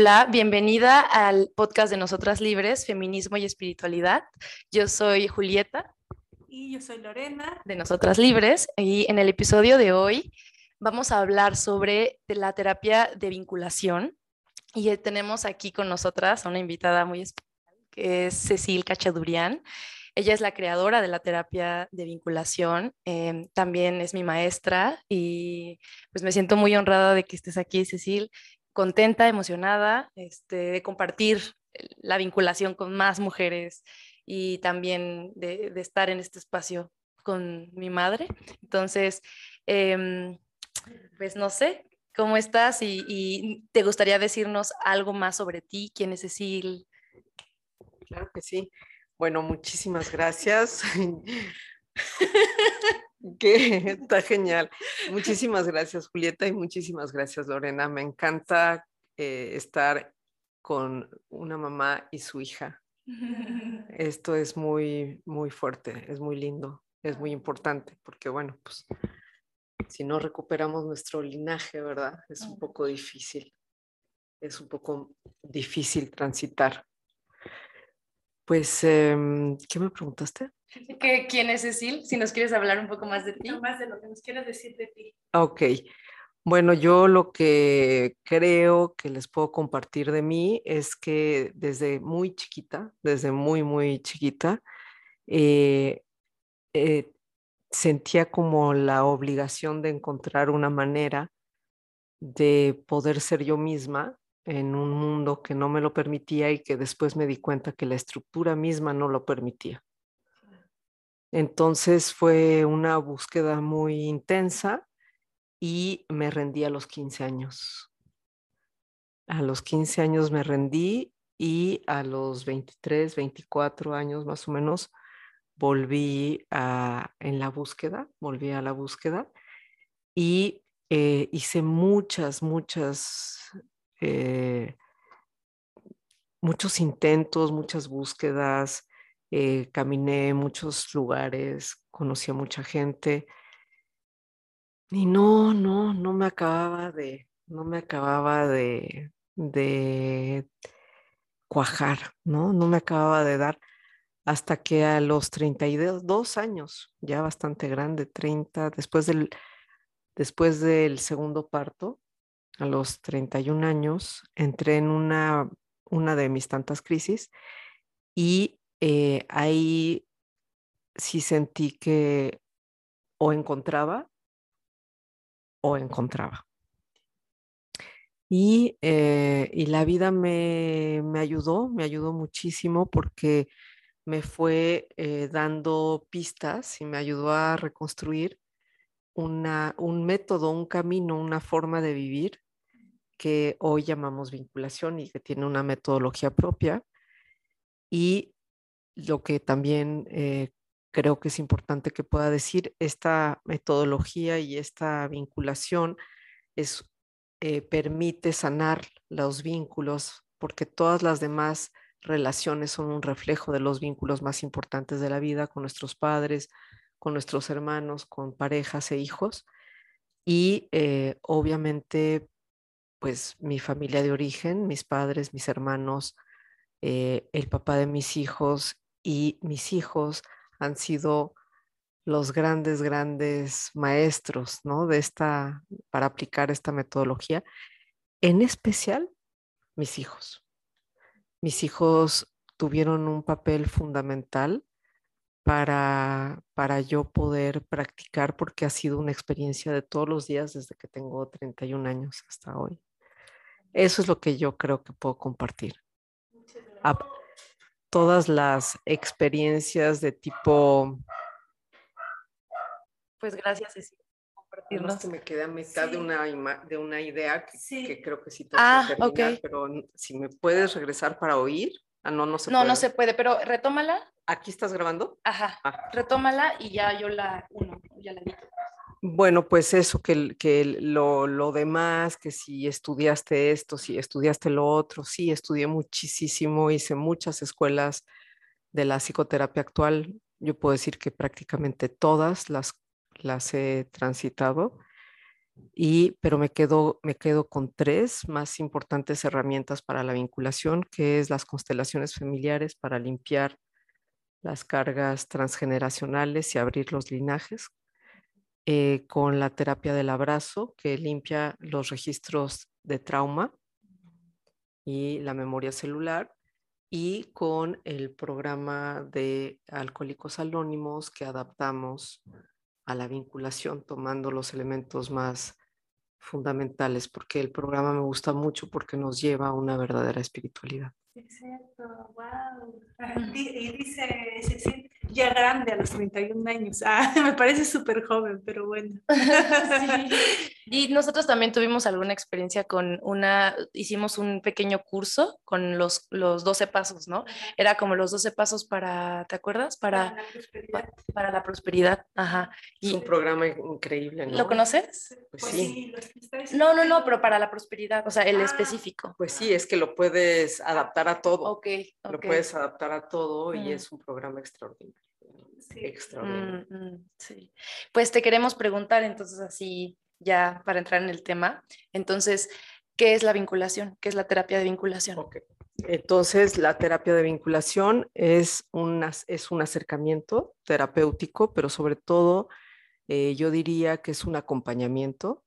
Hola, bienvenida al podcast de Nosotras Libres, Feminismo y Espiritualidad. Yo soy Julieta. Y yo soy Lorena. De Nosotras Libres. Y en el episodio de hoy vamos a hablar sobre la terapia de vinculación. Y tenemos aquí con nosotras a una invitada muy especial, que es Cecil Cachadurian. Ella es la creadora de la terapia de vinculación, em, también es mi maestra y pues me siento muy honrada de que estés aquí, Cecil contenta, emocionada este, de compartir la vinculación con más mujeres y también de, estar en este espacio con mi madre. Entonces, em, pues no sé, ¿cómo estás? Y, te gustaría decirnos algo más sobre ti, quién es Cecil. Claro que sí. Bueno, muchísimas gracias. que está genial. Muchísimas gracias, Julieta, y muchísimas gracias, Lorena. Me encanta eh, estar con una mamá y su hija. Esto es muy, muy fuerte, es muy lindo, es muy importante, porque bueno, pues si no recuperamos nuestro linaje, ¿verdad? Es un poco difícil, es un poco difícil transitar. Pues, em, ¿qué me preguntaste? ¿Quién es Cecil? Si nos quieres hablar un poco más de ti. Más de lo que nos quieres decir de ti. Ok. Bueno, yo lo que creo que les puedo compartir de mí es que desde muy chiquita, desde muy, muy chiquita, eh, eh, sentía como la obligación de encontrar una manera de poder ser yo misma en un mundo que no me lo permitía y que después me di cuenta que la estructura misma no lo permitía. Entonces fue una búsqueda muy intensa y me rendí a los 15 años. A los 15 años me rendí y a los 23, 24 años más o menos volví a, en la búsqueda, volví a la búsqueda y eh, hice muchas, muchas, eh, muchos intentos, muchas búsquedas, eh, caminé muchos lugares, conocí a mucha gente y no, no, no me acababa de, no me acababa de, de cuajar, ¿no? No me acababa de dar hasta que a los 32 años, ya bastante grande, 30, después del, después del segundo parto, a los 31 años, entré en una, una de mis tantas crisis y eh, ahí sí sentí que o encontraba o encontraba. Y, eh, y la vida me, me, ayudó, me ayudó muchísimo porque me fue eh, dando pistas y me ayudó a reconstruir una, un método, un camino, una forma de vivir que hoy llamamos vinculación y que tiene una metodología propia. Y lo que también eh, creo que es importante que pueda decir, esta metodología y esta vinculación es, eh, permite sanar los vínculos porque todas las demás relaciones son un reflejo de los vínculos más importantes de la vida con nuestros padres, con nuestros hermanos, con parejas e hijos. Y eh, obviamente, pues mi familia de origen, mis padres, mis hermanos, el papá de mis hijos y mis hijos han sido los grandes, grandes maestros, ¿no? De esta, para aplicar esta metodología, en especial mis hijos. Mis hijos tuvieron un papel fundamental para, para yo poder practicar porque ha sido una experiencia de todos los días desde que tengo 31 años hasta hoy. Eso es lo que yo creo que puedo compartir todas las experiencias de tipo... Pues gracias, Cecilia. Compartirnos. me queda a mitad de, una de una idea que, creo que sí tengo ah, que terminar, pero si me puedes regresar para oír. Ah, no, no se no, puede. No, se puede, pero retómala. ¿Aquí estás grabando? Ajá, ah. retómala y ya yo la uno, ya la digo. Bueno, pues eso, que, que lo, lo, demás, que si estudiaste esto, si estudiaste lo otro, sí, estudié muchísimo, hice muchas escuelas de la psicoterapia actual. Yo puedo decir que prácticamente todas las, las he transitado. y, pero me quedo, me quedo con tres más importantes herramientas para la vinculación, que es las constelaciones familiares para limpiar las cargas transgeneracionales y abrir los linajes, eh, con la terapia del abrazo, que limpia los registros de trauma y la memoria celular, y con el programa de Alcohólicos Anónimos que adaptamos a la vinculación, tomando los elementos más fundamentales, porque el programa me gusta mucho porque nos lleva a una verdadera espiritualidad. Exacto, wow. Y dice, siente ya grande a los 31 años. Ah, me parece súper joven, pero bueno. Sí. Y nosotros también tuvimos alguna experiencia con una, hicimos un pequeño curso con los, los 12 pasos, ¿no? Era como los 12 pasos para, ¿te acuerdas? Para, la prosperidad. para la prosperidad. Ajá. Es un programa increíble, ¿no? ¿Lo conoces? Pues Pues sí. sí, No, no, no, pero para la prosperidad, o sea, el Ah. específico. Pues sí, es que lo puedes adaptar a todo. Ok, Lo puedes adaptar a todo y Mm. es un programa extraordinario. Sí. Extraordinario. Mm, mm, sí. Pues te queremos preguntar entonces así, ya para entrar en el tema, entonces, ¿qué es la vinculación? ¿Qué es la terapia de vinculación? Entonces, la terapia de vinculación es es un acercamiento terapéutico, pero sobre todo eh, yo diría que es un acompañamiento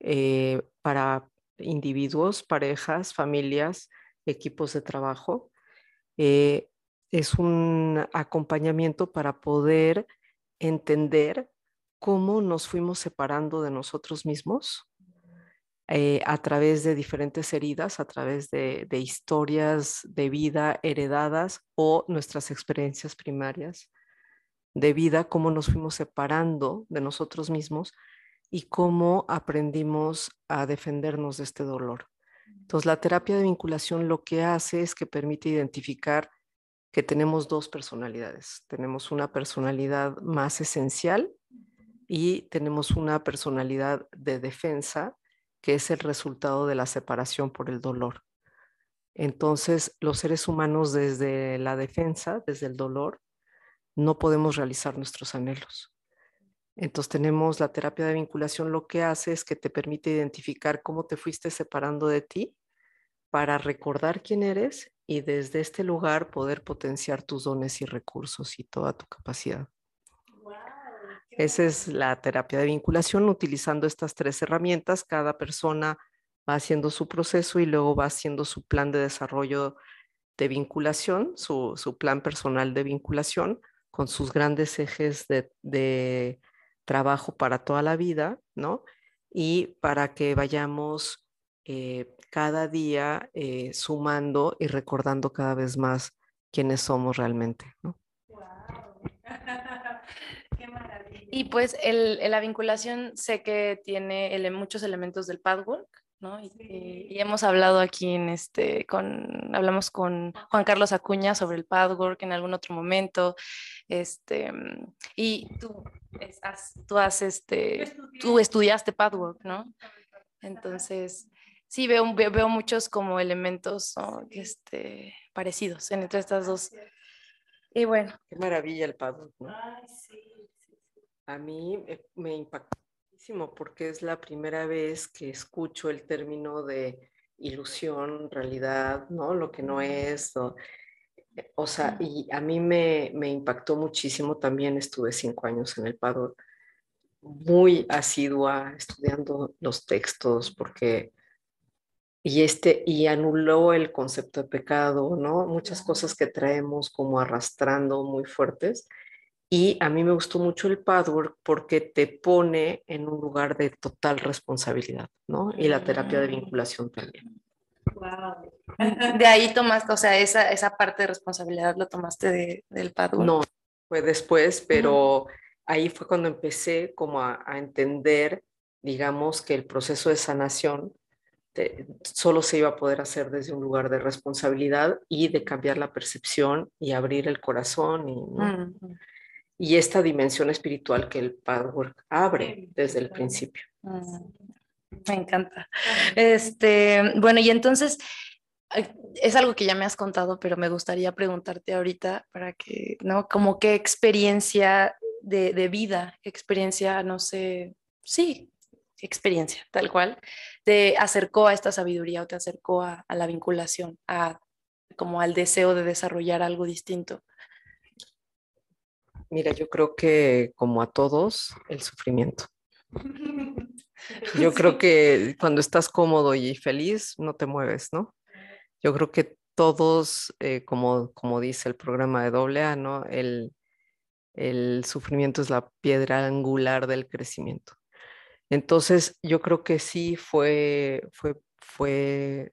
eh, para individuos, parejas, familias, equipos de trabajo. Eh, es un acompañamiento para poder entender cómo nos fuimos separando de nosotros mismos eh, a través de diferentes heridas, a través de, de historias de vida heredadas o nuestras experiencias primarias de vida, cómo nos fuimos separando de nosotros mismos y cómo aprendimos a defendernos de este dolor. Entonces, la terapia de vinculación lo que hace es que permite identificar que tenemos dos personalidades. Tenemos una personalidad más esencial y tenemos una personalidad de defensa que es el resultado de la separación por el dolor. Entonces, los seres humanos desde la defensa, desde el dolor, no podemos realizar nuestros anhelos. Entonces tenemos la terapia de vinculación, lo que hace es que te permite identificar cómo te fuiste separando de ti para recordar quién eres y desde este lugar poder potenciar tus dones y recursos y toda tu capacidad. Wow, Esa es la terapia de vinculación, utilizando estas tres herramientas. Cada persona va haciendo su proceso y luego va haciendo su plan de desarrollo de vinculación, su, su plan personal de vinculación, con sus grandes ejes de, de trabajo para toda la vida, ¿no? Y para que vayamos eh, cada día eh, sumando y recordando cada vez más quiénes somos realmente, ¿no? Wow. Qué maravilla. Y pues el, la vinculación sé que tiene ele- muchos elementos del pathwork, ¿no? Y, Sí. y- y hemos hablado aquí en este, con, hablamos con Juan Carlos Acuña sobre el pathwork en algún otro momento, este, y tú, es- has, tú has, este, tú estudiaste pathwork, ¿no? Entonces, sí, veo, veo, veo muchos como elementos ¿no? Este, parecidos en- entre estas dos. Y bueno, Qué maravilla el padrón, ¿no? Ay, sí, sí, sí. A mí eh, me impactó muchísimo porque es la primera vez que escucho el término de ilusión, realidad, ¿no? Lo que no es. O, eh, o sea, y a mí me, me impactó muchísimo. También estuve cinco años en el Pador, muy asidua, estudiando los textos, porque. Y, este, y anuló el concepto de pecado, ¿no? Muchas cosas que traemos como arrastrando muy fuertes. Y a mí me gustó mucho el padwork porque te pone en un lugar de total responsabilidad, ¿no? Y la terapia de vinculación también. Wow. de ahí tomaste, o sea, esa, esa parte de responsabilidad lo tomaste de- del pathwork. No, fue después, pero ahí fue cuando empecé como a, a entender, digamos, que el proceso de sanación te- solo se iba a poder hacer desde un lugar de responsabilidad y de cambiar la percepción y abrir el corazón y, ¿no? Mm, y esta dimensión espiritual que el padwork abre desde el principio. mm. Me encanta. Este, bueno, y entonces es algo que ya me has contado, pero me gustaría preguntarte ahorita para que, ¿no? Como qué experiencia de, de vida, qué experiencia, no sé, sí, experiencia, tal cual, te acercó a esta sabiduría o te acercó a, a la vinculación, a como al deseo de desarrollar algo distinto? Mira, yo creo que como a todos, el sufrimiento. Yo creo que cuando estás cómodo y feliz, no te mueves, ¿no? Yo creo que todos, eh, como, como dice el programa de doble A, ¿no? El, el sufrimiento es la piedra angular del crecimiento. Entonces, yo creo que sí fue, fue, fue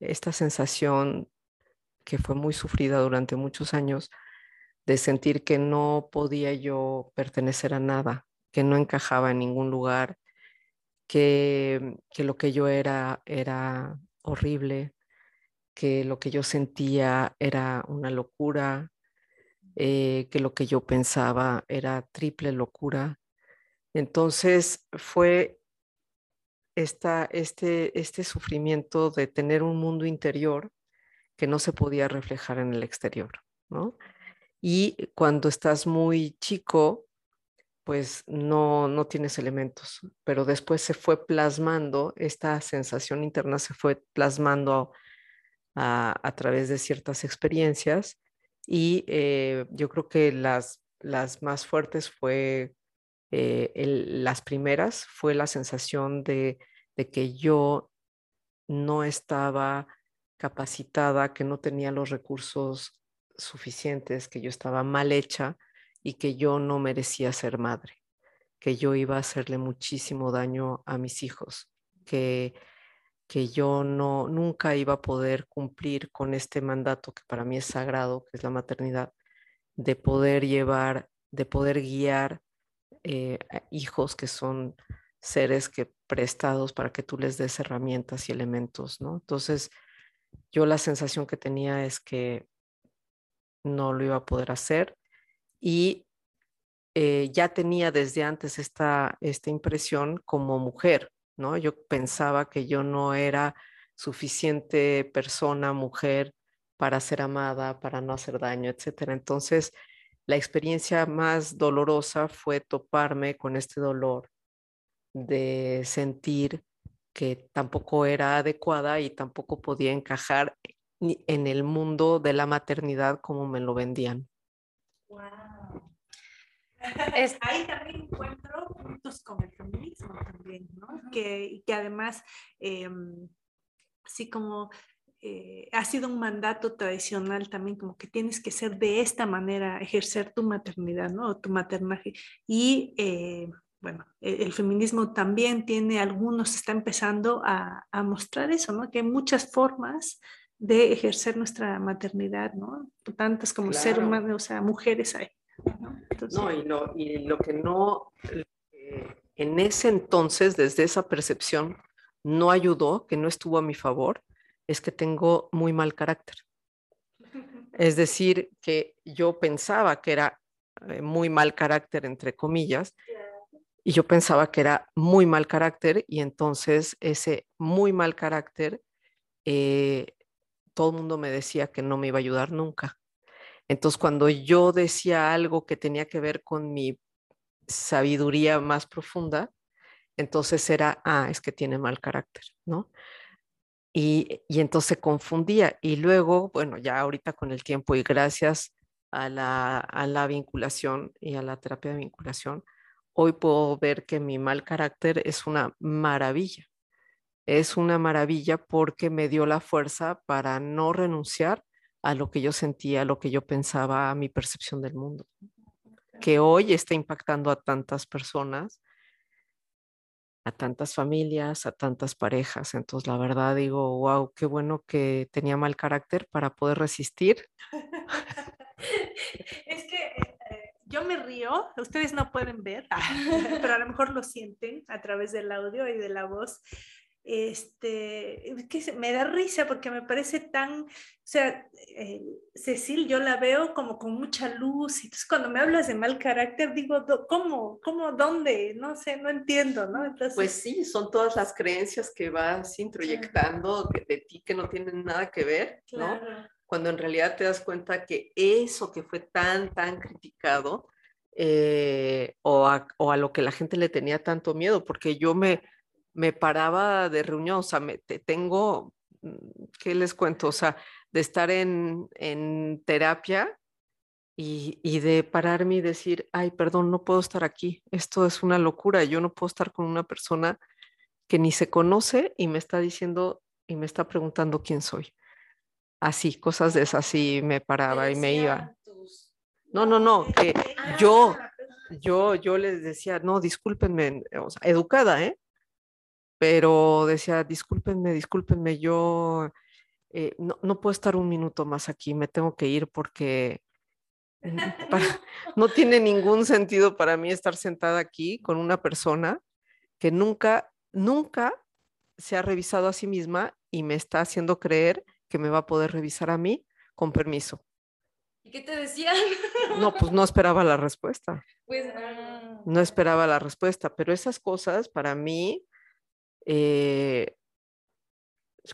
esta sensación que fue muy sufrida durante muchos años de sentir que no podía yo pertenecer a nada, que no encajaba en ningún lugar, que, que lo que yo era era horrible, que lo que yo sentía era una locura, eh, que lo que yo pensaba era triple locura. Entonces fue esta, este, este sufrimiento de tener un mundo interior que no se podía reflejar en el exterior, ¿no? Y cuando estás muy chico, pues no, no tienes elementos, pero después se fue plasmando, esta sensación interna se fue plasmando a, través de ciertas experiencias y eh, yo creo que las, las más fuertes fue, eh, las primeras fue la sensación de, de que yo no estaba capacitada, que no tenía los recursos suficientes, que yo estaba mal hecha y que yo no merecía ser madre, que yo iba a hacerle muchísimo daño a mis hijos, que que yo no nunca iba a poder cumplir con este mandato que para mí es sagrado, que es la maternidad, de poder llevar, de poder guiar eh, hijos que son seres que prestados para que tú les des herramientas y elementos, ¿no? Entonces, yo la sensación que tenía es que no lo iba a poder hacer y eh, ya tenía desde antes esta, esta impresión como mujer, ¿no? Yo pensaba que yo no era suficiente persona, mujer, para ser amada, para no hacer daño, etcétera. Entonces, la experiencia más dolorosa fue toparme con este dolor de sentir que tampoco era adecuada y tampoco podía encajar en el mundo de la maternidad como me lo vendían. Ahí también encuentro puntos con el feminismo también, ¿no? Que, que además, eh, sí como eh, ha sido un mandato tradicional también, como que tienes que ser de esta manera, ejercer tu maternidad, ¿no? O tu maternaje. Y eh, bueno, el, el, feminismo también tiene algunos, está empezando a, a, mostrar eso, ¿no? Que hay muchas formas de ejercer nuestra maternidad, ¿no? Tantas como claro. ser humano, o sea, mujeres hay. ¿no? y, lo, y lo que no, eh, en ese entonces, desde esa percepción, no ayudó, que no estuvo a mi favor, es que tengo muy mal carácter. Es decir, que yo pensaba que era eh, muy mal carácter, entre comillas, y yo pensaba que era muy mal carácter, y entonces ese muy mal carácter, eh, todo el mundo me decía que no me iba a ayudar nunca. Entonces, cuando yo decía algo que tenía que ver con mi sabiduría más profunda, entonces era, ah, es que tiene mal carácter, ¿no? Y, y entonces se confundía. Y luego, bueno, ya ahorita con el tiempo y gracias a la, a la vinculación y a la terapia de vinculación, hoy puedo ver que mi mal carácter es una maravilla. Es una maravilla porque me dio la fuerza para no renunciar a lo que yo sentía, a lo que yo pensaba, a mi percepción del mundo, que hoy está impactando a tantas personas, a tantas familias, a tantas parejas. Entonces, la verdad digo, wow, qué bueno que tenía mal carácter para poder resistir. es que eh, yo me río, ustedes no pueden ver, pero a lo mejor lo sienten a través del audio y de la voz este, que me da risa porque me parece tan, o sea, eh, Cecil, yo la veo como con mucha luz, y entonces cuando me hablas de mal carácter, digo, ¿cómo? ¿Cómo? ¿Dónde? No sé, no entiendo, ¿no? Entonces, pues sí, son todas las creencias que vas introyectando de, de ti que no tienen nada que ver, ¿no? Claro. Cuando en realidad te das cuenta que eso que fue tan, tan criticado, eh, o, a, o a lo que la gente le tenía tanto miedo, porque yo me me paraba de reunión, o sea, me, tengo, mm, ¿qué les cuento? O sea, de estar en, en terapia y, y, de pararme y decir, ay, perdón, no puedo estar aquí, esto es una locura, yo no puedo estar con una persona que ni se conoce y me está diciendo y me está preguntando quién soy. Así, cosas de esas, así me paraba y me iba. No, no, no, que yo, yo, yo les decía, no, discúlpenme, o sea, educada, ¿eh? Pero decía, discúlpenme, discúlpenme, yo eh, no, no, puedo estar un minuto más aquí, me tengo que ir porque no tiene ningún sentido para mí estar sentada aquí con una persona que nunca, nunca se ha revisado a sí misma y me está haciendo creer que me va a poder revisar a mí con permiso. ¿Y qué te decían? No, pues no esperaba la respuesta. Pues no. No esperaba la respuesta, pero esas cosas para mí eh,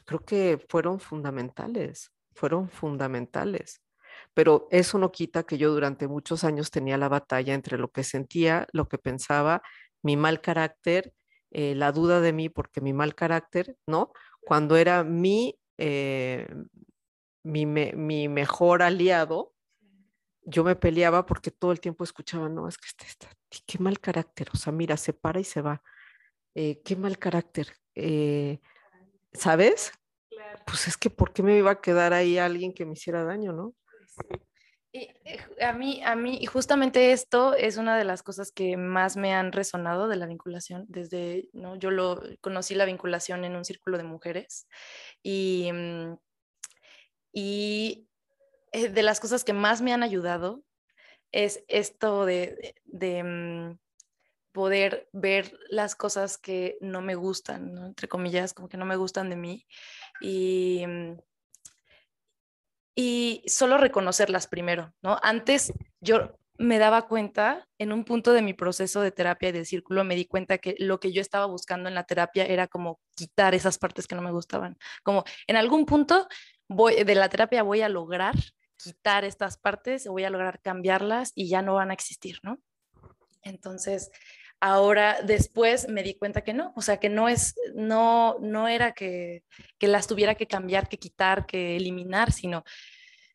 creo que fueron fundamentales, fueron fundamentales. Pero eso no quita que yo durante muchos años tenía la batalla entre lo que sentía, lo que pensaba, mi mal carácter, eh, la duda de mí porque mi mal carácter, ¿no? Cuando era mi, eh, mi, mi mejor aliado, yo me peleaba porque todo el tiempo escuchaba, no, es que este está, qué mal carácter, o sea, mira, se para y se va, eh, qué mal carácter, eh, ¿sabes? Pues es que, ¿por qué me iba a quedar ahí alguien que me hiciera daño, no? Y eh, a mí, a mí, justamente esto es una de las cosas que más me han resonado de la vinculación. Desde, ¿no? Yo lo conocí la vinculación en un círculo de mujeres y, mm, y de las cosas que más me han ayudado es esto de, mm, poder ver las cosas que no me gustan, entre comillas, como que no me gustan de mí y, mm, y solo reconocerlas primero, ¿no? Antes yo me daba cuenta, en un punto de mi proceso de terapia y de círculo, me di cuenta que lo que yo estaba buscando en la terapia era como quitar esas partes que no me gustaban, como en algún punto voy, de la terapia voy a lograr quitar estas partes, voy a lograr cambiarlas y ya no van a existir, ¿no? Entonces, ahora después me di cuenta que no, o sea, que no es, no, no era que, que las tuviera que cambiar, que quitar, que eliminar, sino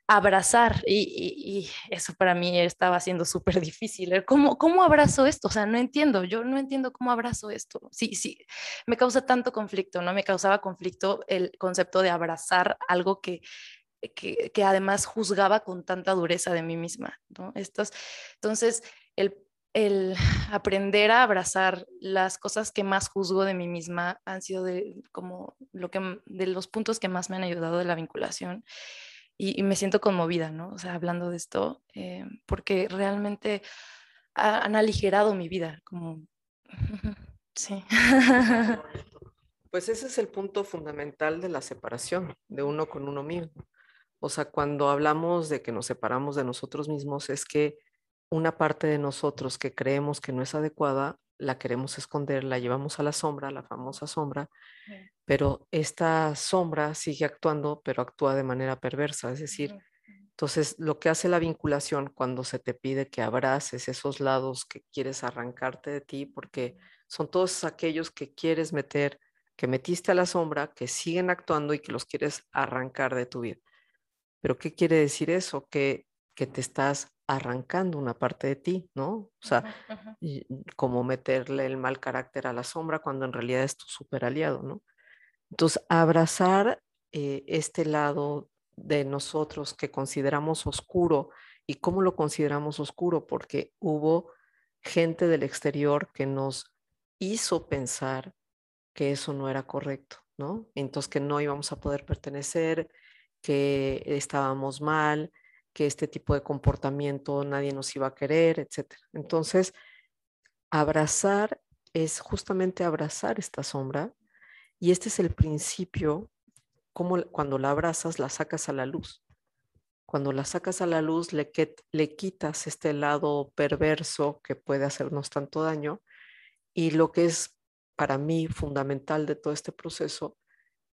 abrazar y, y, eso para mí estaba siendo súper difícil. ¿Cómo, ¿Cómo abrazo esto? O sea, no entiendo, yo no entiendo cómo abrazo esto. Sí, sí, me causa tanto conflicto, ¿no? Me causaba conflicto el concepto de abrazar algo que que, que, además juzgaba con tanta dureza de mí misma. ¿no? Estos, entonces, el, el, aprender a abrazar las cosas que más juzgo de mí misma han sido de, como lo que, de los puntos que más me han ayudado de la vinculación. Y, me siento conmovida, ¿no? O sea, hablando de esto, eh, porque realmente ha, han aligerado mi vida, como... sí. Pues ese es el punto fundamental de la separación de uno con uno mismo. O sea, cuando hablamos de que nos separamos de nosotros mismos, es que una parte de nosotros que creemos que no es adecuada, la queremos esconder, la llevamos a la sombra, la famosa sombra, pero esta sombra sigue actuando, pero actúa de manera perversa. Es decir, entonces lo que hace la vinculación cuando se te pide que abraces esos lados que quieres arrancarte de ti, porque son todos aquellos que quieres meter, que metiste a la sombra, que siguen actuando y que los quieres arrancar de tu vida. Pero ¿qué quiere decir eso? Que, que te estás arrancando una parte de ti, ¿no? O sea, como meterle el mal carácter a la sombra cuando en realidad es tu super aliado, ¿no? Entonces, abrazar eh, este lado de nosotros que consideramos oscuro y cómo lo consideramos oscuro, porque hubo gente del exterior que nos hizo pensar que eso no era correcto, ¿no? Entonces que no íbamos a poder pertenecer, que estábamos mal, que este tipo de comportamiento nadie nos iba a querer, etc. Entonces, abrazar es justamente abrazar esta sombra y este es el principio, como cuando la abrazas la sacas a la luz. Cuando la sacas a la luz le, le quitas este lado perverso que puede hacernos tanto daño y lo que es para mí fundamental de todo este proceso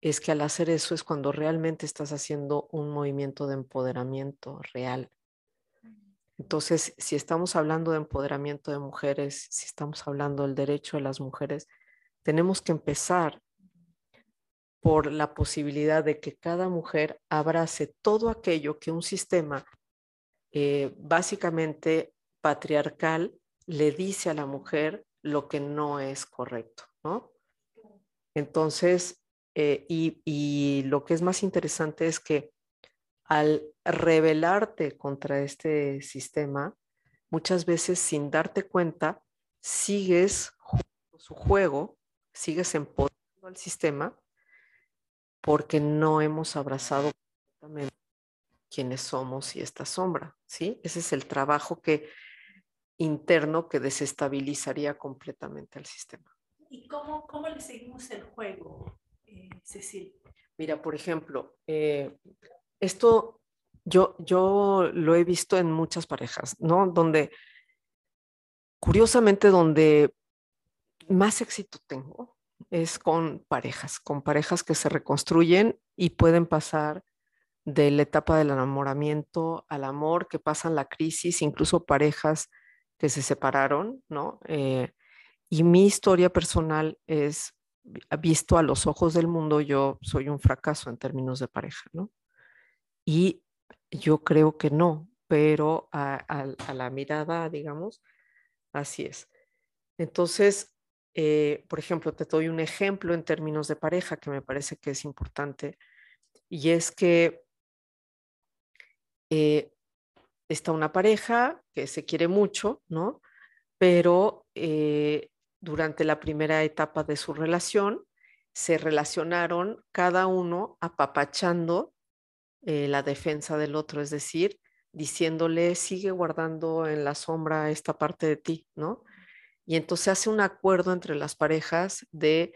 es que al hacer eso es cuando realmente estás haciendo un movimiento de empoderamiento real. Entonces, si estamos hablando de empoderamiento de mujeres, si estamos hablando del derecho de las mujeres, Tenemos que empezar por la posibilidad de que cada mujer abrace todo aquello que un sistema eh, básicamente patriarcal le dice a la mujer lo que no es correcto, ¿no? Entonces, eh, y, lo que es más interesante es que al rebelarte contra este sistema, muchas veces sin darte cuenta, sigues su juego, sigues empoderando al sistema porque no hemos abrazado completamente quiénes somos y esta sombra, ¿sí? Ese es el trabajo que interno que desestabilizaría completamente al sistema. ¿Y cómo, cómo le seguimos el juego, eh, Cecilia? Mira, por ejemplo, eh, esto yo, yo lo he visto en muchas parejas, ¿no? Donde, curiosamente, donde más éxito tengo es con parejas, con parejas que se reconstruyen y pueden pasar de la etapa del enamoramiento al amor, que pasan la crisis, incluso parejas que se separaron, ¿no? Eh, y mi historia personal es, visto a los ojos del mundo, yo soy un fracaso en términos de pareja, ¿no? Y yo creo que no, pero a, la mirada, digamos, así es. Entonces, eh, por ejemplo, te doy un ejemplo en términos de pareja que me parece que es importante, y es que eh, está una pareja que se quiere mucho, ¿no? Pero eh, durante la primera etapa de su relación se relacionaron cada uno apapachando eh, la defensa del otro, es decir, diciéndole, sigue guardando en la sombra esta parte de ti, ¿no? Y entonces hace un acuerdo entre las parejas de,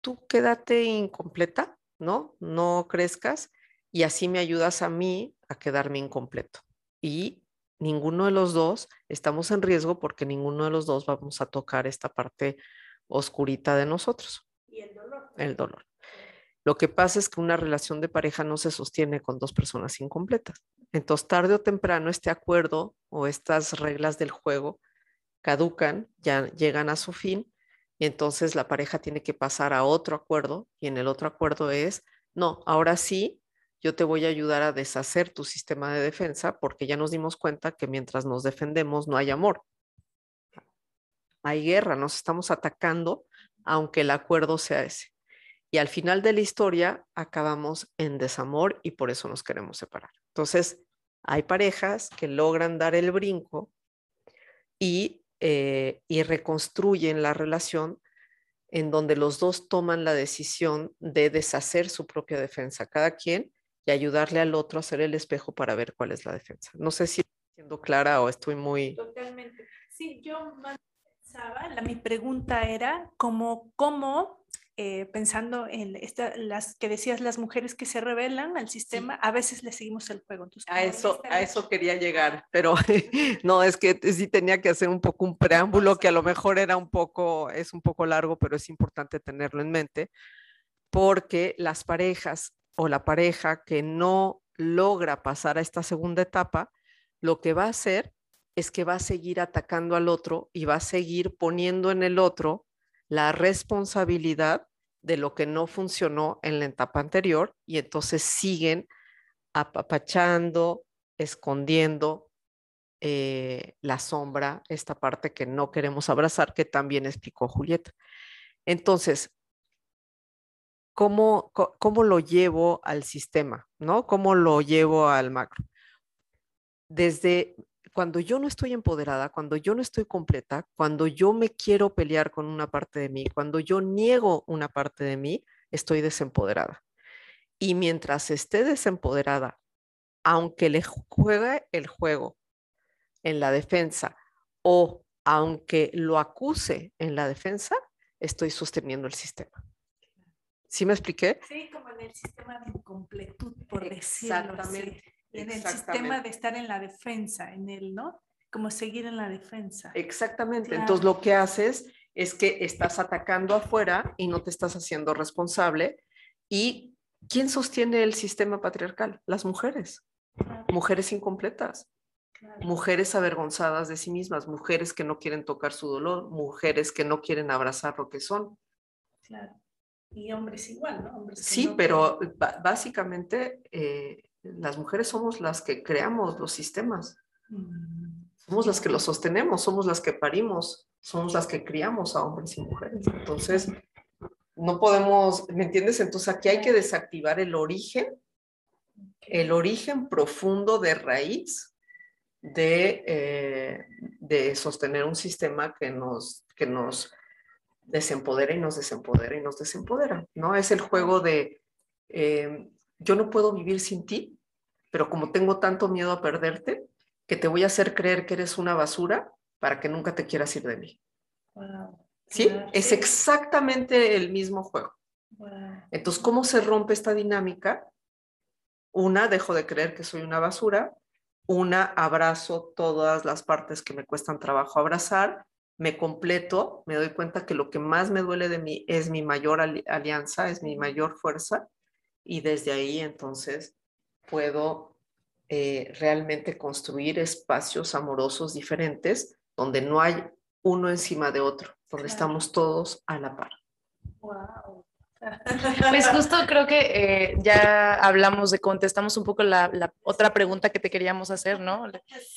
tú quédate incompleta, ¿no? No crezcas y así me ayudas a mí a quedarme incompleto y ninguno de los dos estamos en riesgo porque ninguno de los dos vamos a tocar esta parte oscurita de nosotros. Y el dolor. El dolor. Lo que pasa es que una relación de pareja no se sostiene con dos personas incompletas. Entonces, tarde o temprano, este acuerdo o estas reglas del juego caducan, ya llegan a su fin, y entonces la pareja tiene que pasar a otro acuerdo, y en el otro acuerdo es, no, ahora sí, yo te voy a ayudar a deshacer tu sistema de defensa porque ya nos dimos cuenta que mientras nos defendemos no hay amor. Hay guerra, nos estamos atacando aunque el acuerdo sea ese. Y al final de la historia acabamos en desamor y por eso nos queremos separar. Entonces, hay parejas que logran dar el brinco y, eh, y reconstruyen la relación en donde los dos toman la decisión de deshacer su propia defensa, cada quien y ayudarle al otro a hacer el espejo para ver cuál es la defensa. No sé si estoy siendo clara o estoy muy... Totalmente. Sí, yo pensaba, la, mi pregunta era cómo, cómo eh, pensando en esta, las que decías, las mujeres que se rebelan al sistema, a veces le seguimos el juego. Entonces, a eso, a eso quería llegar, pero no, es que sí tenía que hacer un poco un preámbulo que a lo mejor era un poco, es un poco largo, pero es importante tenerlo en mente, porque las parejas o la pareja que no logra pasar a esta segunda etapa, lo que va a hacer es que va a seguir atacando al otro y va a seguir poniendo en el otro la responsabilidad de lo que no funcionó en la etapa anterior y entonces siguen apapachando, escondiendo eh, la sombra, esta parte que no queremos abrazar, que también explicó Julieta. Entonces, cómo, cómo lo llevo al sistema, ¿no? ¿Cómo lo llevo al macro? Desde cuando yo no estoy empoderada, cuando yo no estoy completa, cuando yo me quiero pelear con una parte de mí, cuando yo niego una parte de mí, estoy desempoderada. Y mientras esté desempoderada, aunque le juegue el juego en la defensa o aunque lo acuse en la defensa, estoy sosteniendo el sistema. ¿Sí me expliqué? Sí, como en el sistema de incompletud, por decirlo así. En el sistema de estar en la defensa, en el, ¿no? Como seguir en la defensa. Exactamente. Entonces lo que haces es que estás atacando afuera y no te estás haciendo responsable. ¿Y quién sostiene el sistema patriarcal? Las mujeres. Mujeres incompletas. Mujeres avergonzadas de sí mismas, mujeres que no quieren tocar su dolor, mujeres que no quieren abrazar lo que son. Claro. Y hombres igual, ¿no? sí, pero básicamente eh, las mujeres somos las que creamos los sistemas. Mm. Somos las que los sostenemos, somos las que parimos, somos las que criamos a hombres y mujeres. Entonces, no podemos, ¿me entiendes? Entonces aquí hay que desactivar el origen, el origen profundo de raíz de, eh, de sostener un sistema que nos, que nos desempodera y nos desempodera y nos desempodera, ¿no? Es el juego de eh, yo no puedo vivir sin ti, pero como tengo tanto miedo a perderte, que te voy a hacer creer que eres una basura para que nunca te quieras ir de mí. ¿Sí? Es exactamente el mismo juego. Entonces, ¿cómo se rompe esta dinámica? Una, dejo de creer que soy una basura. Una, abrazo todas las partes que me cuestan trabajo abrazar me completo, me doy cuenta que lo que más me duele de mí es mi mayor alianza, es mi mayor fuerza, y desde ahí entonces puedo eh, realmente construir espacios amorosos diferentes donde no hay uno encima de otro, donde estamos todos a la par. Wow. Pues justo creo que eh, ya hablamos de, contestamos un poco la, otra pregunta que te queríamos hacer, ¿no?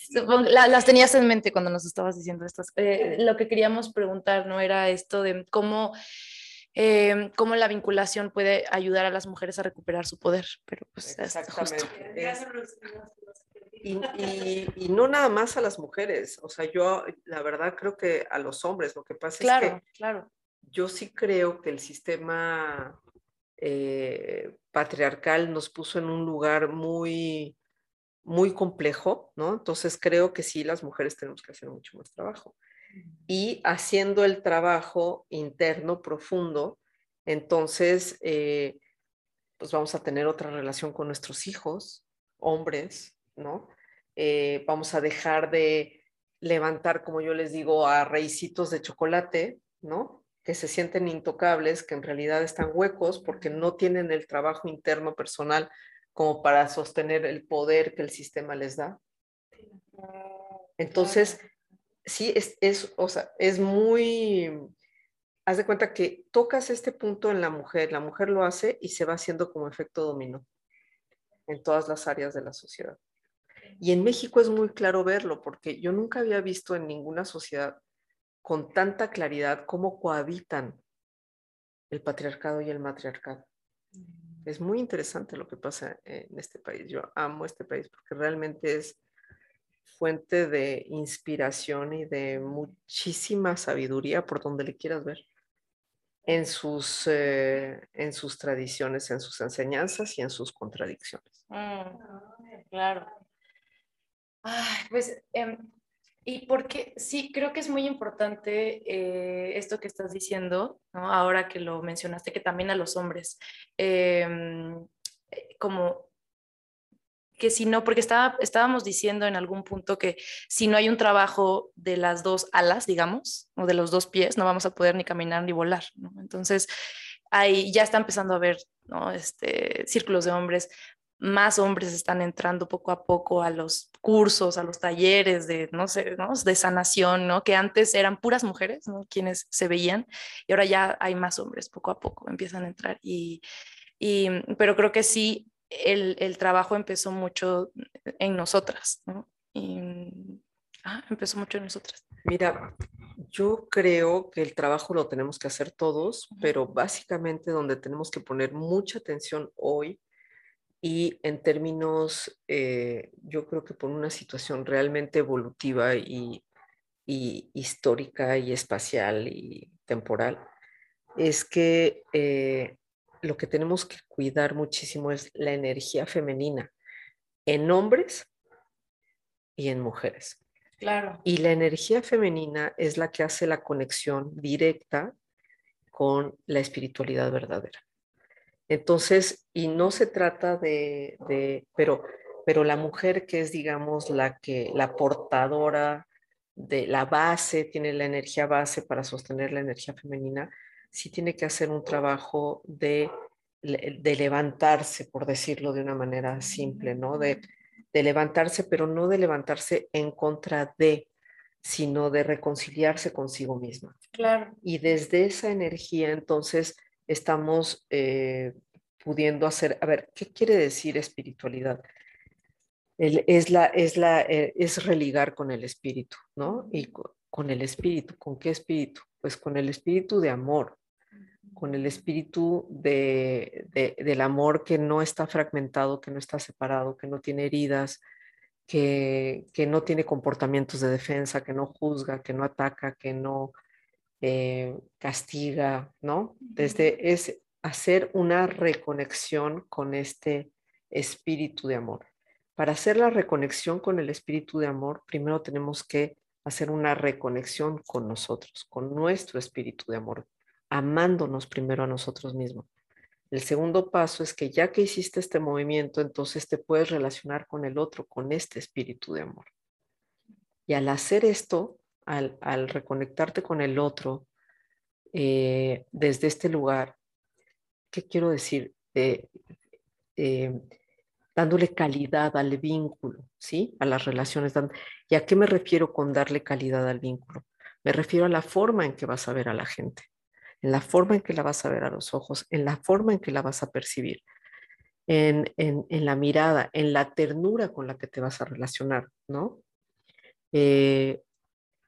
las tenías en mente cuando nos estabas diciendo estas. Eh, lo que queríamos preguntar, ¿no? Era esto de cómo, eh, cómo la vinculación puede ayudar a las mujeres a recuperar su poder, pero pues Exactamente. Y, y, no nada más a las mujeres, o sea, yo la verdad creo que a los hombres, lo que pasa es que claro yo sí creo que el sistema eh, patriarcal nos puso en un lugar muy, muy complejo, ¿no? Entonces creo que sí, las mujeres tenemos que hacer mucho más trabajo. Y haciendo el trabajo interno, profundo, entonces, eh, pues vamos a tener otra relación con nuestros hijos, hombres, ¿no? Eh, vamos a dejar de levantar, como yo les digo, a raicitos de chocolate, ¿no? Que se sienten intocables, que en realidad están huecos porque no tienen el trabajo interno personal como para sostener el poder que el sistema les da. Entonces, sí, es, es, o sea, es muy, haz de cuenta que tocas este punto en la mujer, la mujer lo hace y se va haciendo como efecto dominó en todas las áreas de la sociedad. Y en México es muy claro verlo, porque yo nunca había visto en ninguna sociedad con tanta claridad cómo cohabitan el patriarcado y el matriarcado. Mm. Es muy interesante lo que pasa en este país. Yo amo este país porque realmente es fuente de inspiración y de muchísima sabiduría por donde le quieras ver, en sus, eh, en sus tradiciones, en sus enseñanzas y en sus contradicciones. Mm, claro. pues em, y porque sí, creo que es muy importante eh, esto que estás diciendo, ¿no? ahora que lo mencionaste, que también a los hombres, em, eh, como que si no, porque estaba, estábamos diciendo en algún punto que si no hay un trabajo de las dos alas, digamos, o de los dos pies, no vamos a poder ni caminar ni volar. ¿no? Entonces, ahí ya está empezando a haber ¿no? este, círculos de hombres más hombres están entrando poco a poco a los cursos, a los talleres de, no sé, ¿no? de sanación, ¿no? Que antes eran puras mujeres, ¿no? Quienes se veían y ahora ya hay más hombres, poco a poco empiezan a entrar. Y, y pero creo que sí, el, el, trabajo empezó mucho en nosotras, ¿no? Y, ah, empezó mucho en nosotras. Mira, yo creo que el trabajo lo tenemos que hacer todos, pero básicamente donde tenemos que poner mucha atención hoy y en términos, eh, yo creo que por una situación realmente evolutiva y, histórica y espacial y temporal, es que eh, lo que tenemos que cuidar muchísimo es la energía femenina en hombres y en mujeres. Claro. Y la energía femenina es la que hace la conexión directa con la espiritualidad verdadera. Entonces, y no se trata de, pero, pero la mujer que es, digamos, la que, la portadora de la base, tiene la energía base para sostener la energía femenina, sí tiene que hacer un trabajo de, de levantarse, por decirlo de una manera simple, ¿no? De, de levantarse, pero no de levantarse en contra de, sino de reconciliarse consigo misma. Claro. Y desde esa energía, entonces, estamos eh, pudiendo hacer, a ver, ¿qué quiere decir espiritualidad? es, la, es, la, eh, es religar con el espíritu, ¿no? Y con el espíritu, ¿con qué espíritu? Pues con el espíritu de amor, con el espíritu de, del amor que no está fragmentado, que no está separado, que no tiene heridas, que, que no tiene comportamientos de defensa, que no juzga, que no ataca, que no eh, castiga, ¿no? Desde es hacer una reconexión con este espíritu de amor. Para hacer la reconexión con el espíritu de amor, primero tenemos que hacer una reconexión con nosotros, con nuestro espíritu de amor, amándonos primero a nosotros mismos. El segundo paso es que ya que hiciste este movimiento, entonces te puedes relacionar con el otro, con este espíritu de amor. Y al hacer esto, al, reconectarte con el otro eh, desde este lugar, ¿qué quiero decir? Eh, dándole calidad al vínculo, ¿sí? A las relaciones. ¿Y a qué me refiero con darle calidad al vínculo? Me refiero a la forma en que vas a ver a la gente, en la forma en que la vas a ver a los ojos, en la forma en que la vas a percibir, en, la mirada, en la ternura con la que te vas a relacionar, ¿no? Eh,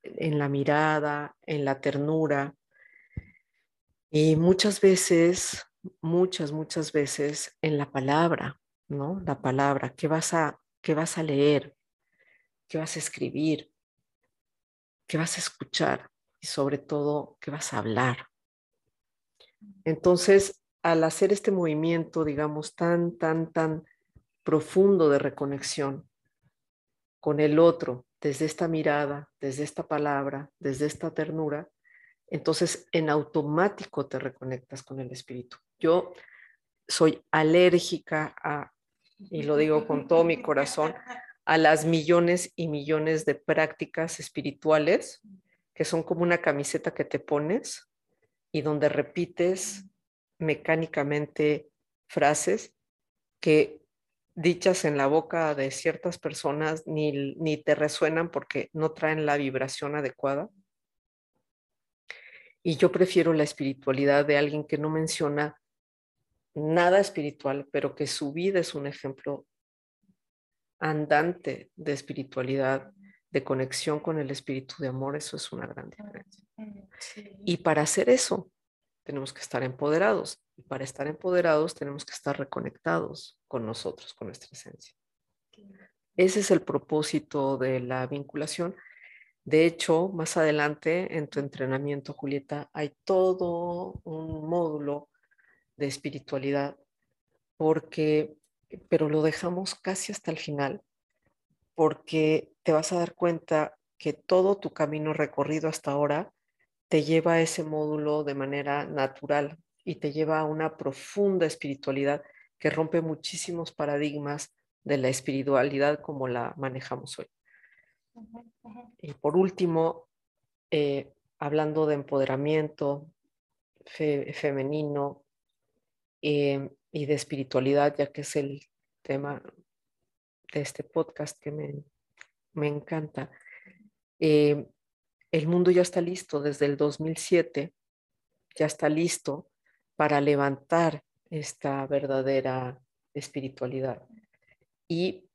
en la mirada, en la ternura. Y muchas veces, muchas, muchas veces en la palabra, ¿no? La palabra, ¿qué vas a, qué vas a leer? ¿Qué vas a escribir? ¿Qué vas a escuchar? Y sobre todo, ¿qué vas a hablar? Entonces, al hacer este movimiento, digamos, tan, tan, tan profundo de reconexión con el otro, desde esta mirada, desde esta palabra, desde esta ternura, entonces en automático te reconectas con el espíritu. Yo soy alérgica a y lo digo con todo mi corazón, a las millones y millones de prácticas espirituales que son como una camiseta que te pones y donde repites mecánicamente frases que dichas en la boca de ciertas personas ni, ni te resuenan porque no traen la vibración adecuada. Y yo prefiero la espiritualidad de alguien que no menciona nada espiritual, pero que su vida es un ejemplo andante de espiritualidad, de conexión con el espíritu de amor, eso es una gran diferencia. Y para hacer eso, tenemos que estar empoderados. Y para estar empoderados, tenemos que estar reconectados con nosotros, con nuestra esencia. Ese es el propósito de la vinculación. De hecho, más adelante en tu entrenamiento, Julieta, hay todo un módulo de espiritualidad, porque, pero lo dejamos casi hasta el final, porque te vas a dar cuenta que todo tu camino recorrido hasta ahora te lleva a ese módulo de manera natural y te lleva a una profunda espiritualidad que rompe muchísimos paradigmas de la espiritualidad como la manejamos hoy. Y por último, eh, hablando de empoderamiento femenino, Em, y de espiritualidad, ya que es el tema de este podcast que me, me encanta. Em, el mundo ya está listo desde el 2007, ya está listo para levantar esta verdadera espiritualidad. Y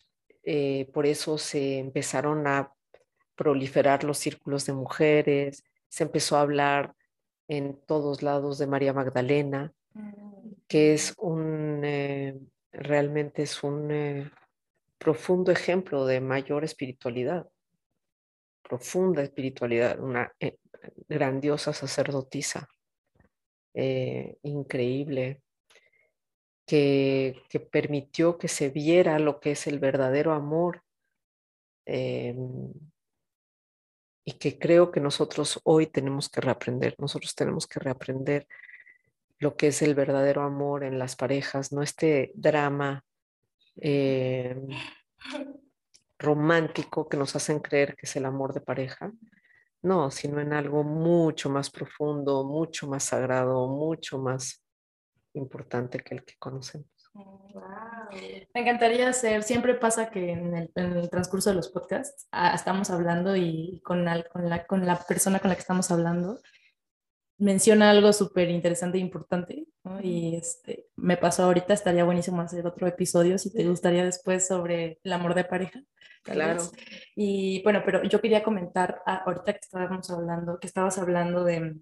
eh, por eso se empezaron a proliferar los círculos de mujeres, se empezó a hablar en todos lados de María Magdalena, que es un, eh, realmente es un eh, profundo ejemplo de mayor espiritualidad, profunda espiritualidad, una eh, grandiosa sacerdotisa, increíble, que, que, permitió que se viera lo que es el verdadero amor. Em, y que creo que nosotros hoy tenemos que reaprender, nosotros tenemos que reaprender lo que es el verdadero amor en las parejas, no este drama eh, romántico que nos hacen creer que es el amor de pareja, no, sino en algo mucho más profundo, mucho más sagrado, mucho más importante que el que conocemos. Me encantaría hacer, siempre pasa que en el, transcurso de los podcasts ah, estamos hablando y con, la, con la persona con la que estamos hablando menciona algo súper interesante e importante, Y este, me pasó ahorita, estaría buenísimo hacer otro episodio si te gustaría después sobre el amor de pareja. Claro. Y bueno, pero yo quería comentar ah, ahorita que estábamos hablando, que estabas hablando de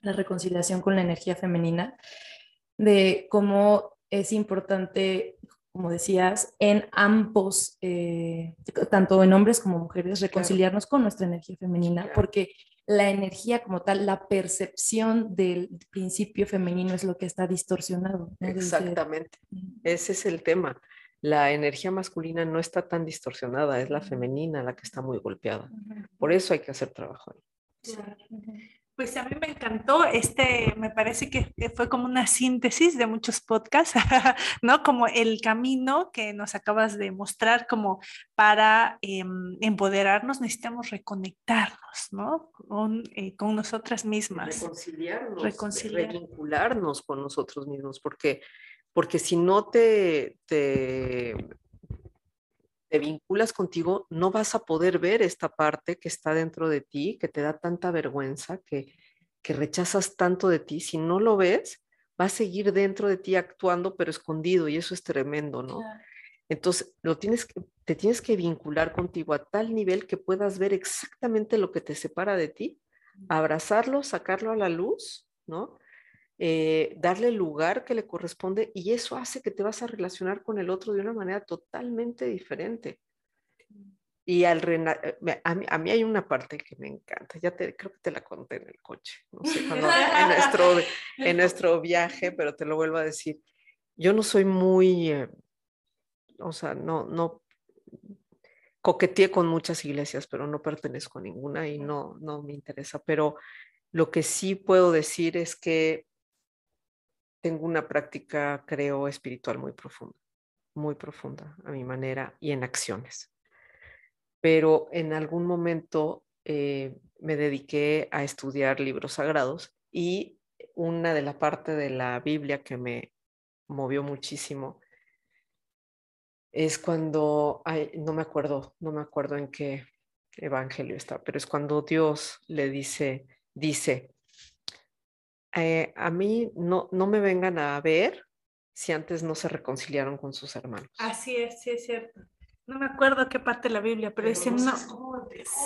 la reconciliación con la energía femenina, de cómo es importante, como decías, en ambos, eh, tanto en hombres como mujeres, reconciliarnos con nuestra energía femenina, porque la energía como tal, la percepción del principio femenino es lo que está distorsionado. Exactamente, ese es el tema. La energía masculina no está tan distorsionada, es la femenina la que está muy golpeada. Por eso hay que hacer trabajo ahí. Pues a mí me encantó, este, me parece que fue como una síntesis de muchos podcasts, ¿no? Como el camino que nos acabas de mostrar, como para em, empoderarnos necesitamos reconectarnos, ¿no? Con, eh, con nosotras mismas. Reconciliarnos, Reconciliar. revincularnos con nosotros mismos, porque, porque si no te, te, te vinculas contigo, no vas a poder ver esta parte que está dentro de ti, que te da tanta vergüenza, que, que rechazas tanto de ti. Si no lo ves, va a seguir dentro de ti actuando, pero escondido, y eso es tremendo, ¿no? Entonces, lo tienes que, te tienes que vincular contigo a tal nivel que puedas ver exactamente lo que te separa de ti, abrazarlo, sacarlo a la luz, ¿no? Eh, darle el lugar que le corresponde y eso hace que te vas a relacionar con el otro de una manera totalmente diferente. Y al eh, a, mí, a mí hay una parte que me encanta, ya te, creo que te la conté en el coche, no sé, en, nuestro, en nuestro viaje, pero te lo vuelvo a decir. Yo no soy muy, eh, o sea, no, no coqueteé con muchas iglesias, pero no pertenezco a ninguna y no, no me interesa. Pero lo que sí puedo decir es que tengo una práctica, creo, espiritual muy profunda, muy profunda a mi manera y en acciones. Pero en algún momento eh, me dediqué a estudiar libros sagrados y una de la parte de la Biblia que me movió muchísimo es cuando, no me acuerdo, no me acuerdo en qué evangelio está, pero es cuando Dios le dice, dice, eh, a mí no, no me vengan a ver si antes no se reconciliaron con sus hermanos. Así es, sí es cierto. No me acuerdo qué parte de la Biblia, pero, dice no.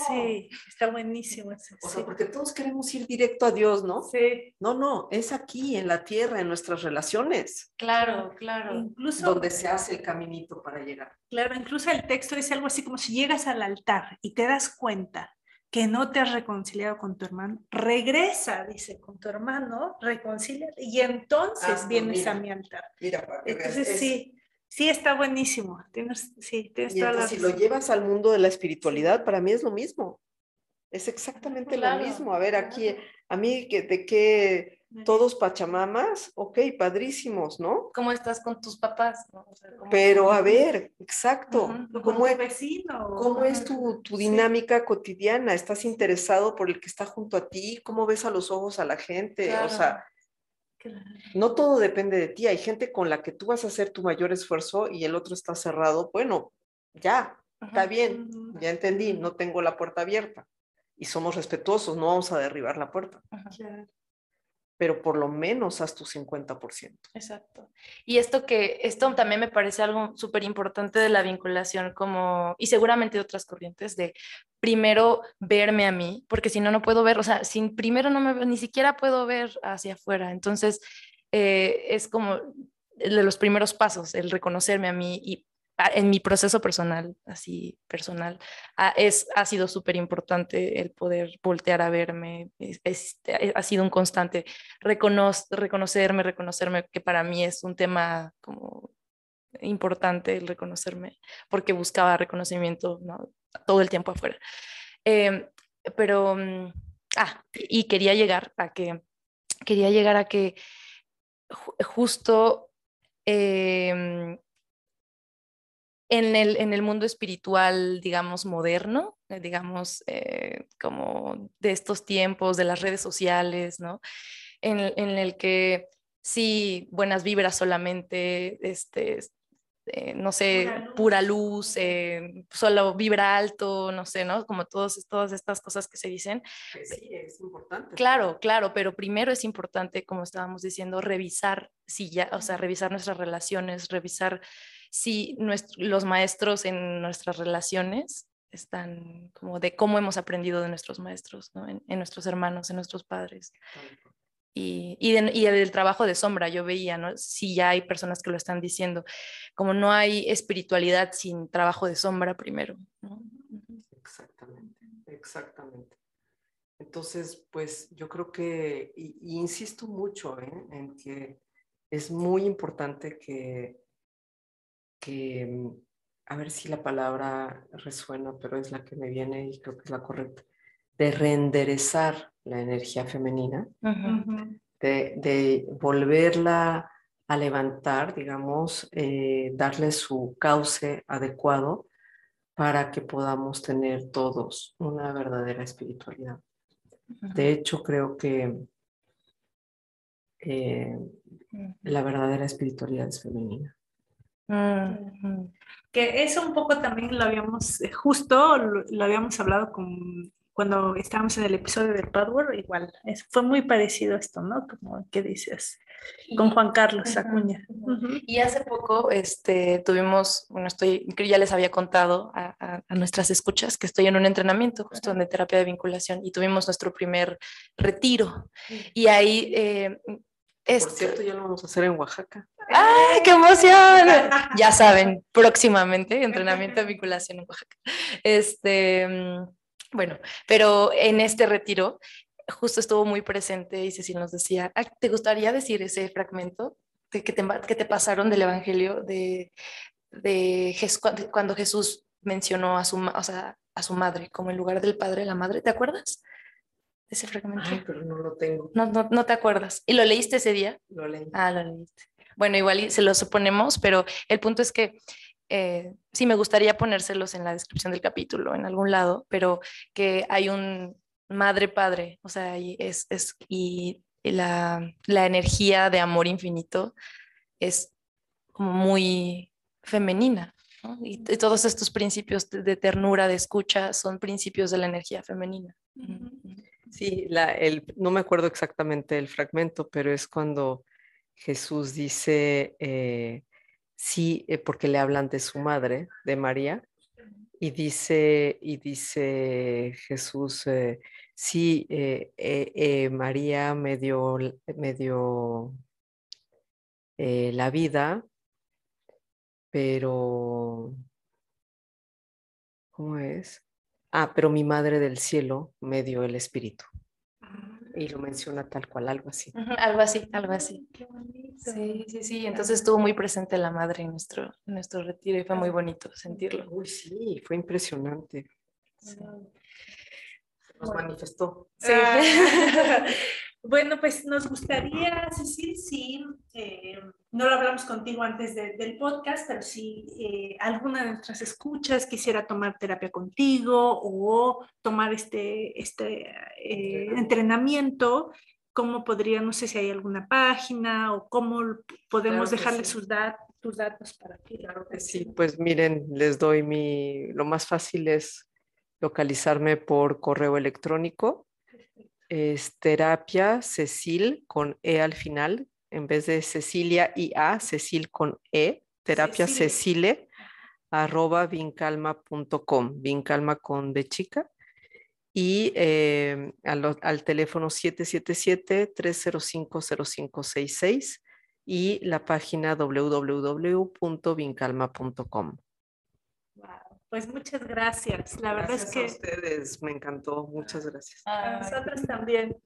Sí, está buenísimo. o sea, porque todos queremos ir directo a Dios, ¿no? Sí. No, no, es aquí, en la tierra, en nuestras relaciones. Claro, claro. Incluso. Donde se hace el caminito para llegar. Claro, incluso el texto dice algo así como si llegas al altar y te das cuenta que no te has reconciliado con tu hermano, regresa, dice, con tu hermano, reconcilia y entonces ah, pues vienes a mi altar. Mira, entonces sí, sí está buenísimo. Tienes, sí, tienes toda la si lo llevas al mundo de la espiritualidad, para mí es lo mismo. Es exactamente lo mismo. A ver, aquí, a mí, ¿de qué todos pachamamas, ok, padrísimos, ¿no? ¿Cómo estás con tus papás? Pero a ver, exacto, ¿cómo, es, vecino? ¿cómo es tu, dinámica cotidiana? ¿Estás interesado por el que está junto a ti? ¿Cómo ves a los ojos a la gente? O sea, no todo depende de ti. Hay gente con la que tú vas a hacer tu mayor esfuerzo y el otro está cerrado. Bueno, ya, está bien, ya entendí, no tengo la puerta abierta. Y somos respetuosos, no vamos a derribar la puerta pero por lo menos haz tu 50%. Exacto. Y esto que, esto también me parece algo súper importante de la vinculación como, y seguramente de otras corrientes, de primero verme a mí, porque si no, no puedo ver, o sea, sin primero no me ni siquiera puedo ver hacia afuera. Entonces, eh, es como de los primeros pasos, el reconocerme a mí y en mi proceso personal, así personal, es, ha sido súper importante el poder voltear a verme, ha sido un constante reconocerme, reconocerme, que para mí es un tema como importante el reconocerme, porque buscaba reconocimiento todo el tiempo afuera. Em, pero, mm, ah, y quería llegar a que, quería llegar a que justo eh, en el, en el mundo espiritual, digamos, moderno, eh, digamos, eh, como de estos tiempos, de las redes sociales, ¿no? En, en, el que si buenas vibras solamente, este, eh, no sé, pura luz, eh, solo vibra alto, no sé, ¿no? Como todos, todas estas cosas que se dicen. Sí, es importante. Claro, claro, pero primero es importante, como estábamos diciendo, revisar si ya, o sea, revisar nuestras relaciones, revisar si los maestros en nuestras relaciones están como de cómo hemos aprendido de nuestros maestros, ¿no? en, en nuestros hermanos, en nuestros padres y, y, el trabajo de sombra, yo veía, ¿no? Sí, ya hay personas que lo están diciendo, como no hay espiritualidad sin trabajo de sombra primero. ¿no? Exactamente, exactamente. Entonces, pues yo creo que, y, insisto mucho ¿eh? en que es muy importante que, que, mm, a ver si la palabra resuena, pero es la que me viene y creo que es la correcta, de reenderezar la energía femenina, de, volverla a levantar, digamos, eh, darle su cauce adecuado para que podamos tener todos una verdadera espiritualidad. De hecho, creo que eh, la verdadera espiritualidad es femenina. Que eso un poco también lo habíamos, eh, justo lo habíamos hablado con cuando estábamos en el episodio de Power, igual, fue muy parecido esto, ¿no? Como que dices, con Juan Carlos Acuña. Y hace poco este, tuvimos, bueno, estoy, ya les había contado a, nuestras escuchas que estoy en un entrenamiento justo de terapia de vinculación y tuvimos nuestro primer retiro. Y ahí... Eh, Por cierto, ya lo vamos a hacer en Oaxaca. ¡Ay, qué emoción! ya saben, próximamente, entrenamiento de vinculación en Oaxaca. Este, mm, bueno, pero en este retiro justo estuvo muy presente y Cecil nos decía, ¿te gustaría decir ese fragmento que, te, que te pasaron del Evangelio de, de cuando Jesús mencionó a su, o sea, a su madre como en lugar del padre la madre? ¿Te acuerdas? Ese fragmento. Ay, pero no lo tengo. No, no, no te acuerdas. ¿Y lo leíste ese día? Lo leí. Ah, lo leíste. Bueno, igual se lo suponemos, pero el punto es que eh, sí me gustaría ponérselos en la descripción del capítulo, en algún lado, pero que hay un madre-padre, o sea, y, es, es, y la, la, energía de amor infinito es como muy femenina. Y, todos estos principios de, ternura, de escucha, son principios de la energía femenina. Sí, la, el, no me acuerdo exactamente el fragmento, pero es cuando Jesús dice, eh, sí, eh, porque le hablan de su madre, de María, y dice, y dice Jesús, eh, sí, María me dio, me dio la vida, pero, ¿cómo es? Ah, pero mi madre del cielo me dio el espíritu y lo menciona tal cual, algo así. algo así, algo así. Sí, sí, sí. Entonces estuvo muy presente la madre en nuestro, nuestro retiro y fue muy bonito sentirlo. Uy, sí, fue impresionante. Sí. Nos manifestó. Sí. Ah. Bueno, pues nos gustaría, Cecil, si eh, no lo hablamos contigo antes del podcast, pero si eh, alguna de nuestras escuchas quisiera tomar terapia contigo o tomar este, este eh, entrenamiento, ¿cómo podría, no sé si hay alguna página o cómo podemos dejarle sus tus datos para que... Claro que sí, pues miren, les doy mi, lo más fácil es localizarme por correo electrónico es terapia Cecil con E al final, en vez de Cecilia y A, Cecil con E, terapia Cecile, arroba vincalma.com, vincalma con B chica, y eh, al, al, teléfono 777-305-0566 y la página www.vincalma.com. Pues muchas gracias. La verdad es que... A ustedes, me encantó. Muchas gracias. A nosotros también.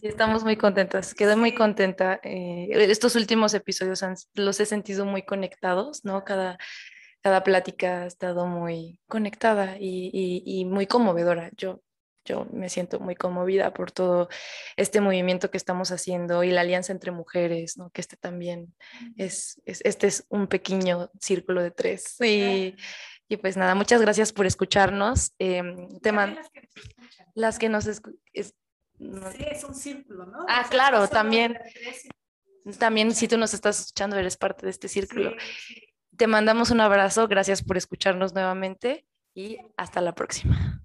Sí, estamos muy contentas. Quedé muy contenta. Eh, estos últimos episodios los he sentido muy conectados, ¿no? Cada, cada plática ha estado muy conectada y, y, muy conmovedora. Yo, yo me siento muy conmovida por todo este movimiento que estamos haciendo y la alianza entre mujeres, ¿no? Que este también es, es este es un pequeño círculo de tres. Y, y pues nada, muchas gracias por escucharnos. Eh, las que nos escuchan. Sí, es un círculo, ¿no? Ah, claro, también. También si tú nos estás escuchando, eres parte de este círculo. Te mandamos un abrazo, gracias por escucharnos nuevamente y hasta la próxima.